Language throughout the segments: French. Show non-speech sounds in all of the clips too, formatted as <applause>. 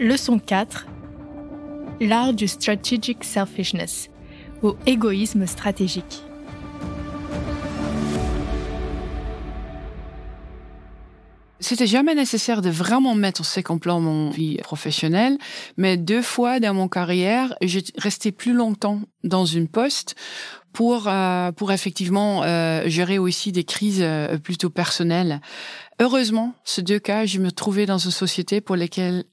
Leçon 4. L'art du strategic selfishness, ou égoïsme stratégique. C'était jamais nécessaire de vraiment mettre en plan mon vie professionnelle, mais deux fois dans mon carrière, j'ai resté plus longtemps dans une poste pour euh, pour effectivement euh, gérer aussi des crises euh, plutôt personnelles. Heureusement, ces deux cas, je me trouvais dans une société pour lesquelles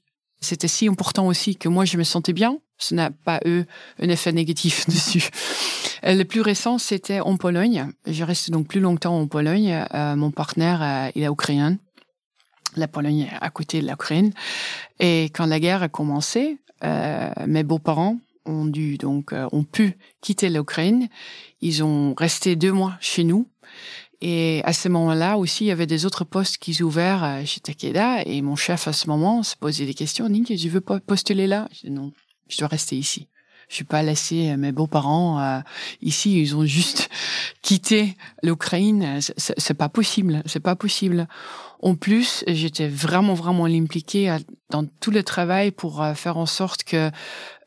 c'était si important aussi que moi je me sentais bien. Ce n'a pas eu un effet négatif <laughs> dessus. Le plus récent, c'était en Pologne. Je reste donc plus longtemps en Pologne. mon partenaire, il est ukrainien la Pologne à côté de l'Ukraine. Et quand la guerre a commencé, euh, mes beaux-parents ont dû donc euh, ont pu quitter l'Ukraine. Ils ont resté deux mois chez nous. Et à ce moment-là aussi, il y avait des autres postes qui s'ouvraient euh, chez Takeda. Et mon chef à ce moment se posait des questions. Nick, je veux postuler là? Je dis non, je dois rester ici. Je suis pas laissé mes beaux-parents euh, ici. Ils ont juste <laughs> quitté l'Ukraine. C'est pas possible. C'est pas possible. En plus, j'étais vraiment, vraiment impliquée dans tout le travail pour euh, faire en sorte que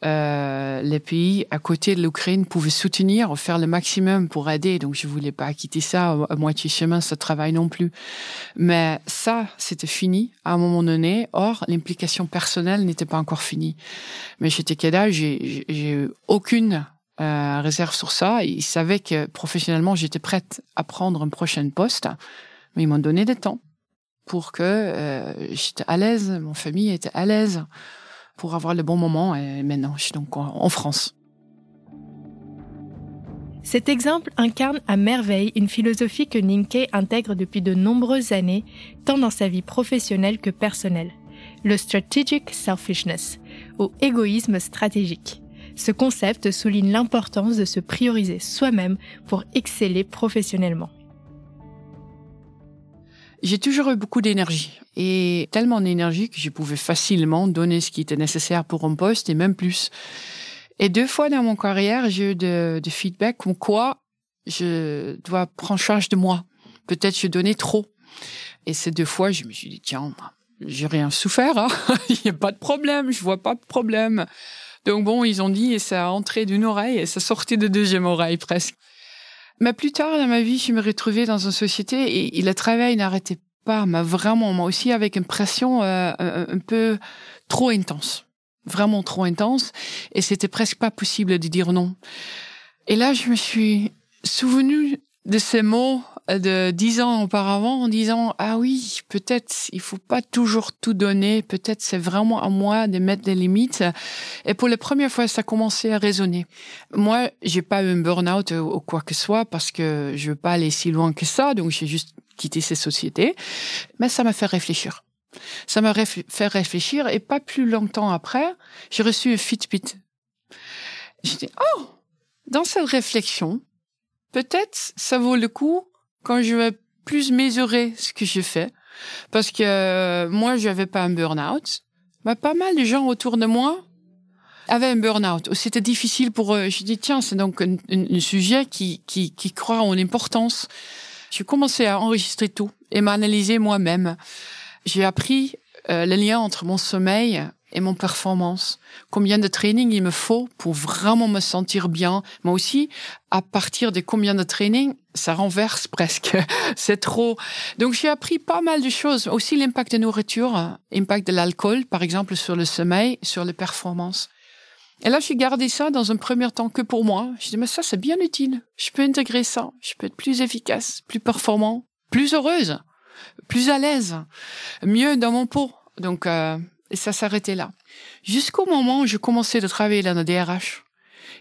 euh, les pays à côté de l'Ukraine pouvaient soutenir, ou faire le maximum pour aider. Donc, je voulais pas quitter ça à moitié chemin, ce travail non plus. Mais ça, c'était fini à un moment donné. Or, l'implication personnelle n'était pas encore finie. Mais chez Tekeda, j'ai eu aucune euh, réserve sur ça. Ils savaient que professionnellement, j'étais prête à prendre un prochain poste, mais ils m'ont donné des temps pour que euh, j'étais à l'aise, mon famille était à l'aise pour avoir le bon moment. Et maintenant, je suis donc en France. Cet exemple incarne à merveille une philosophie que Ninke intègre depuis de nombreuses années, tant dans sa vie professionnelle que personnelle. Le strategic selfishness, ou égoïsme stratégique. Ce concept souligne l'importance de se prioriser soi-même pour exceller professionnellement j'ai toujours eu beaucoup d'énergie et tellement d'énergie que je pouvais facilement donner ce qui était nécessaire pour un poste et même plus. Et deux fois dans mon carrière, j'ai eu de, feedback comme quoi je dois prendre charge de moi. Peut-être je donnais trop. Et ces deux fois, je me suis dit, tiens, j'ai rien souffert, hein. <laughs> il n'y a pas de problème, je vois pas de problème. Donc bon, ils ont dit, et ça a entré d'une oreille et ça sortait de deuxième oreille presque. Mais plus tard dans ma vie, je me retrouvais dans une société et, le travail n'arrêtait pas, mais vraiment, moi aussi avec une pression euh, un, peu trop intense, vraiment trop intense, et c'était presque pas possible de dire non. Et là, je me suis souvenu de ces mots de dix ans auparavant en disant ah oui peut-être il faut pas toujours tout donner. Peut-être c'est vraiment à moi de mettre des limites et pour la première fois ça a commencé à résonner. Moi j'ai pas eu un burn-out ou quoi que ce soit parce que je veux pas aller si loin que ça donc j'ai juste quitté ces sociétés. Mais ça m'a fait réfléchir. Ça m'a fait réfléchir et pas plus longtemps après j'ai reçu un Fitbit. J'ai dit oh! Dans cette réflexion peut-être ça vaut le coup quand je vais plus mesurer ce que je fais, parce que euh, moi, je n'avais pas un burn-out, bah, pas mal de gens autour de moi avaient un burn-out. C'était difficile pour eux. Je dis, tiens, c'est donc un, sujet qui, qui, qui croit en l'importance. J'ai commencé à enregistrer tout et m'analyser moi-même. J'ai appris euh, le lien entre mon sommeil et mon performance. Combien de training il me faut pour vraiment me sentir bien. Moi aussi, à partir de combien de training, ça renverse <laughs> presque. C'est trop. Donc j'ai appris pas mal de choses. Aussi l'impact de nourriture, l'impact de l'alcool, par exemple, sur le sommeil, sur les performances. Et là, j'ai gardé ça dans un premier temps que pour moi. Je dis, mais ça, c'est bien utile. Je peux intégrer ça. Je peux être plus efficace, plus performant, plus heureuse, plus à l'aise, mieux dans mon pot. Donc, euh, et ça s'arrêtait là. Jusqu'au moment où je commençais de travailler dans la DRH,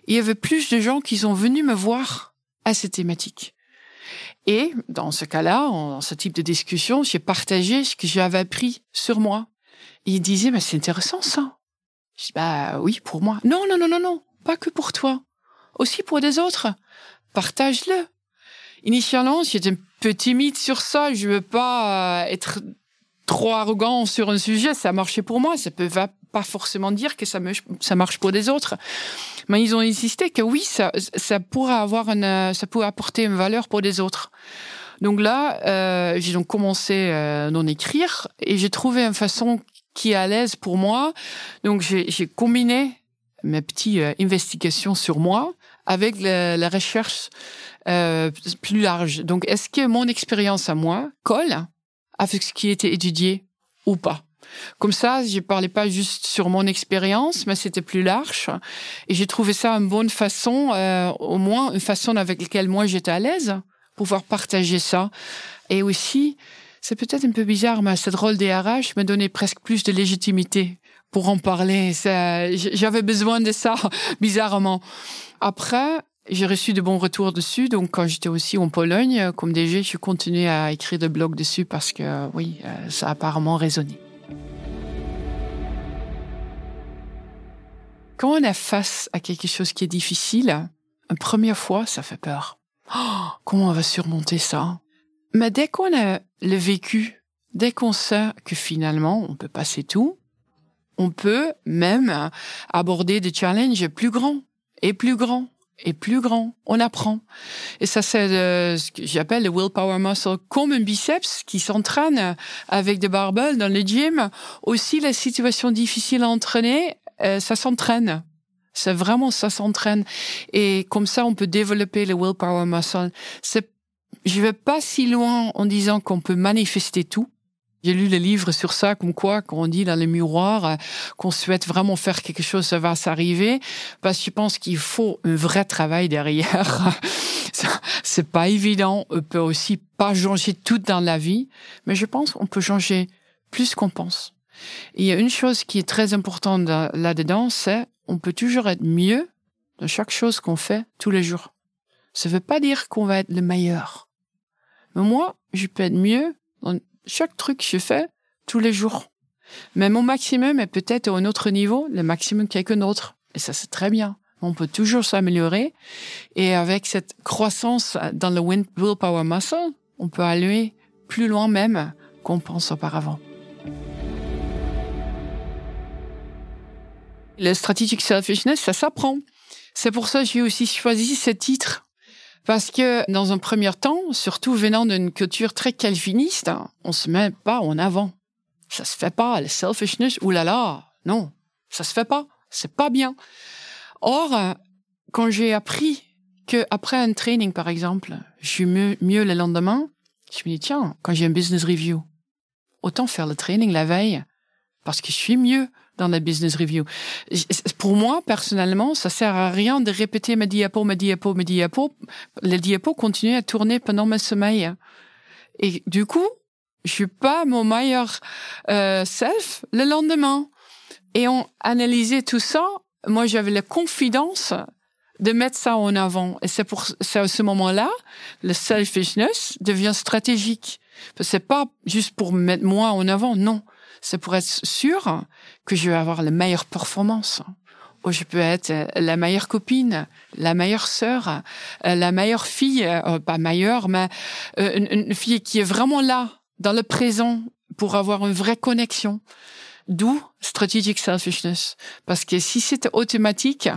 il y avait plus de gens qui sont venus me voir à cette thématique. Et dans ce cas-là, dans ce type de discussion, j'ai partagé ce que j'avais appris sur moi. Ils disaient, mais c'est intéressant ça. Je dis, bah oui, pour moi. Non, non, non, non, non, pas que pour toi. Aussi pour des autres. Partage-le. Initialement, j'étais un peu timide sur ça. Je veux pas euh, être trop arrogant sur un sujet, ça a marché pour moi. Ça peut pas forcément dire que ça, marche pour des autres. Mais ils ont insisté que oui, ça, ça pourrait avoir une, ça pourrait apporter une valeur pour des autres. Donc là, euh, j'ai donc commencé euh, d'en écrire et j'ai trouvé une façon qui est à l'aise pour moi. Donc j'ai combiné mes petites euh, investigations sur moi avec la, la recherche euh, plus large. Donc est-ce que mon expérience à moi colle? Avec ce qui était étudié ou pas comme ça, je parlais pas juste sur mon expérience, mais c'était plus large. Et j'ai trouvé ça une bonne façon, euh, au moins une façon avec laquelle moi j'étais à l'aise, pouvoir partager ça. Et aussi, c'est peut-être un peu bizarre, mais cette rôle des RH me donnait presque plus de légitimité pour en parler. J'avais besoin de ça, <laughs> bizarrement. Après, j'ai reçu de bons retours dessus. Donc, quand j'étais aussi en Pologne, comme DG, je continué à écrire des blogs dessus parce que, oui, euh, ça a apparemment résonné. Quand on est face à quelque chose qui est difficile, une première fois, ça fait peur. Oh, comment on va surmonter ça? Mais dès qu'on a le vécu, dès qu'on sait que finalement on peut passer tout, on peut même aborder des challenges plus grands et plus grands et plus grands. On apprend. Et ça, c'est ce que j'appelle le willpower muscle, comme un biceps qui s'entraîne avec des barbells dans le gym. Aussi, la situation difficile à entraîner, euh, ça s'entraîne. C'est vraiment ça s'entraîne et comme ça on peut développer le willpower muscle. C'est je vais pas si loin en disant qu'on peut manifester tout. J'ai lu le livre sur ça, comme quoi, quand on dit dans le miroir euh, qu'on souhaite vraiment faire quelque chose, ça va s'arriver. Parce que je pense qu'il faut un vrai travail derrière. <laughs> C'est pas évident. On peut aussi pas changer tout dans la vie, mais je pense qu'on peut changer plus qu'on pense il y a une chose qui est très importante là-dedans, c'est on peut toujours être mieux dans chaque chose qu'on fait tous les jours. Ça veut pas dire qu'on va être le meilleur. Mais moi, je peux être mieux dans chaque truc je fais tous les jours. Mais mon maximum est peut-être à un autre niveau, le maximum quelqu'un d'autre. Et ça, c'est très bien. On peut toujours s'améliorer. Et avec cette croissance dans le willpower muscle, on peut aller plus loin même qu'on pense auparavant. Le strategic selfishness, ça s'apprend. C'est pour ça que j'ai aussi choisi ce titre. Parce que dans un premier temps, surtout venant d'une culture très calviniste, on se met pas en avant. Ça se fait pas, le selfishness, oulala, non, ça se fait pas, c'est pas bien. Or, quand j'ai appris que après un training, par exemple, je suis mieux, mieux le lendemain, je me dis, tiens, quand j'ai un business review, autant faire le training la veille, parce que je suis mieux dans la business review. Pour moi, personnellement, ça sert à rien de répéter mes diapos, mes diapos, mes diapos. Les diapos continuent à tourner pendant mes sommeil. Et du coup, je suis pas mon meilleur euh, self le lendemain. Et on analysait tout ça. Moi, j'avais la confidence de mettre ça en avant. Et c'est pour à ce moment-là, le selfishness devient stratégique. C'est pas juste pour mettre moi en avant, non c'est pour être sûr que je vais avoir la meilleure performance. Ou je peux être la meilleure copine, la meilleure sœur, euh, la meilleure fille, euh, pas meilleure, mais euh, une, fille qui est vraiment là, dans le présent, pour avoir une vraie connexion. D'où strategic selfishness. Parce que si c'était automatique,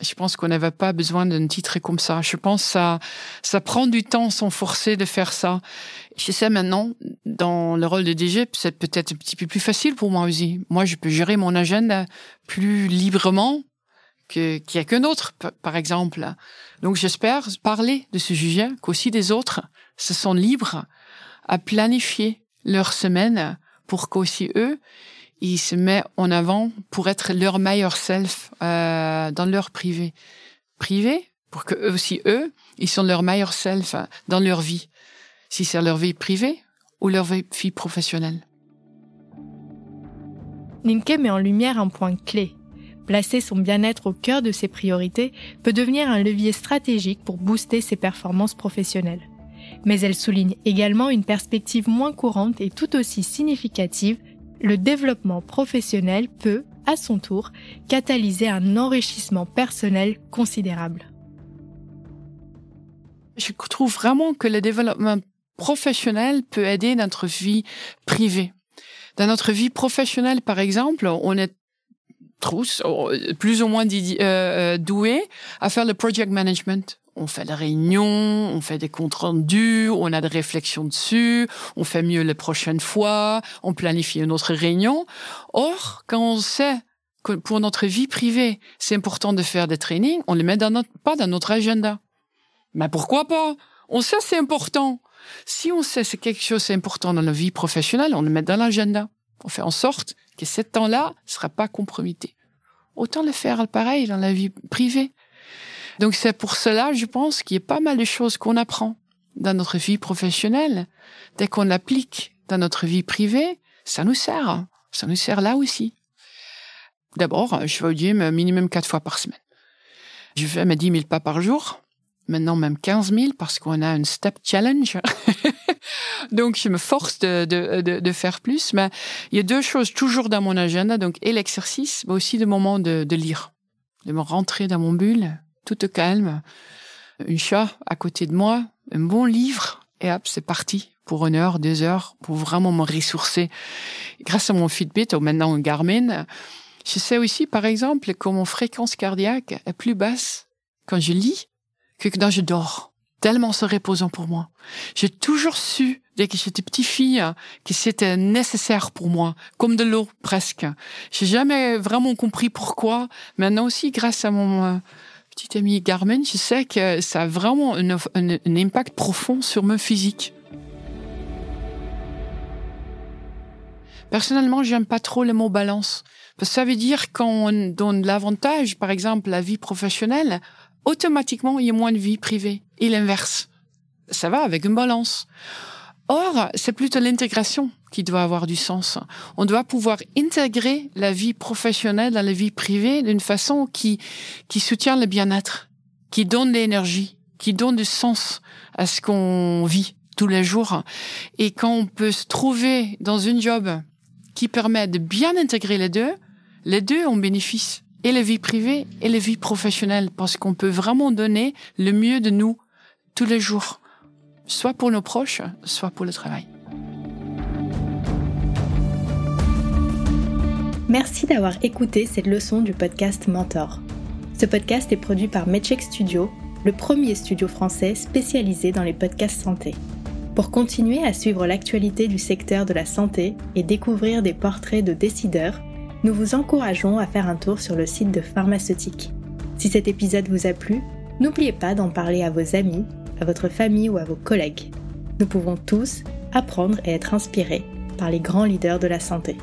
je pense qu'on n'avait pas besoin d'un titre comme ça. Je pense que ça, ça prend du temps sans forcer de faire ça. Je sais maintenant, dans le rôle de DG, c'est peut-être un petit peu plus facile pour moi aussi. Moi, je peux gérer mon agenda plus librement qu'il y a qu'un autre, par exemple. Donc, j'espère parler de ce sujet, qu'aussi des autres se sont libres à planifier leur semaine pour qu'aussi eux, ils se mettent en avant pour être leur meilleur self euh, dans leur privé. Privé, pour que eux aussi, eux, ils sont leur meilleur self dans leur vie. Si c'est leur vie privée ou leur vie professionnelle. Ninke met en lumière un point clé. Placer son bien-être au cœur de ses priorités peut devenir un levier stratégique pour booster ses performances professionnelles. Mais elle souligne également une perspective moins courante et tout aussi significative le développement professionnel peut, à son tour, catalyser un enrichissement personnel considérable. Je trouve vraiment que le développement professionnel peut aider notre vie privée. Dans notre vie professionnelle, par exemple, on est tous plus ou moins euh, euh, doués à faire le project management On fait des réunions, on fait des comptes rendus, on a des réflexions dessus, on fait mieux les prochaines fois, on planifie une autre réunion. Or, quand on sait que pour notre vie privée, c'est important de faire des trainings, on les met pas dans notre agenda. Mais pourquoi pas? On sait c'est important. Si on sait c'est quelque chose d'important dans la vie professionnelle, on le met dans l'agenda. On fait en sorte que ce temps-là ne sera pas compromis. Autant le faire pareil dans la vie privée. Donc c'est pour cela, je pense, qu'il y a pas mal de choses qu'on apprend dans notre vie professionnelle. Dès qu'on l'applique dans notre vie privée, ça nous sert. Ça nous sert là aussi. D'abord, je vais au gym minimum quatre fois par semaine. Je fais mes 10 000 pas par jour. Maintenant, même 15 000 parce qu'on a une step challenge. <laughs> donc, je me force de, de, de, de, faire plus. Mais il y a deux choses toujours dans mon agenda. Donc, et l'exercice, mais aussi le moment de, de lire. De me rentrer dans mon bulle, tout au calme. Une chat à côté de moi, un bon livre. Et hop, c'est parti pour une heure, deux heures, pour vraiment me ressourcer. Grâce à mon Fitbit, ou maintenant Garmin, je sais aussi, par exemple, que mon fréquence cardiaque est plus basse quand je lis que quand je dors. Tellement c'est reposant pour moi. J'ai toujours su, dès que j'étais petite fille, que c'était nécessaire pour moi, comme de l'eau presque. J'ai jamais vraiment compris pourquoi. Maintenant aussi, grâce à mon euh, petit ami Garmin, je sais que ça a vraiment un impact profond sur mon physique. Personnellement, j'aime pas trop le mot balance. Parce que ça veut dire qu'on donne l'avantage, par exemple, la vie professionnelle, automatiquement, il y a moins de vie privée. Et l'inverse. Ça va avec une balance. Or, c'est plutôt l'intégration qui doit avoir du sens. On doit pouvoir intégrer la vie professionnelle dans la vie privée d'une façon qui, qui soutient le bien-être, qui donne l'énergie, qui donne du sens à ce qu'on vit tous les jours. Et quand on peut se trouver dans une job qui permet de bien intégrer les deux, les deux ont bénéfice et la vie privée et la vie professionnelle parce qu'on peut vraiment donner le mieux de nous tous les jours, soit pour nos proches, soit pour le travail. Merci d'avoir écouté cette leçon du podcast Mentor. Ce podcast est produit par Medcheck Studio, le premier studio français spécialisé dans les podcasts santé. Pour continuer à suivre l'actualité du secteur de la santé et découvrir des portraits de décideurs, nous vous encourageons à faire un tour sur le site de Pharmaceutique. Si cet épisode vous a plu, n'oubliez pas d'en parler à vos amis, à votre famille ou à vos collègues. Nous pouvons tous apprendre et être inspirés par les grands leaders de la santé.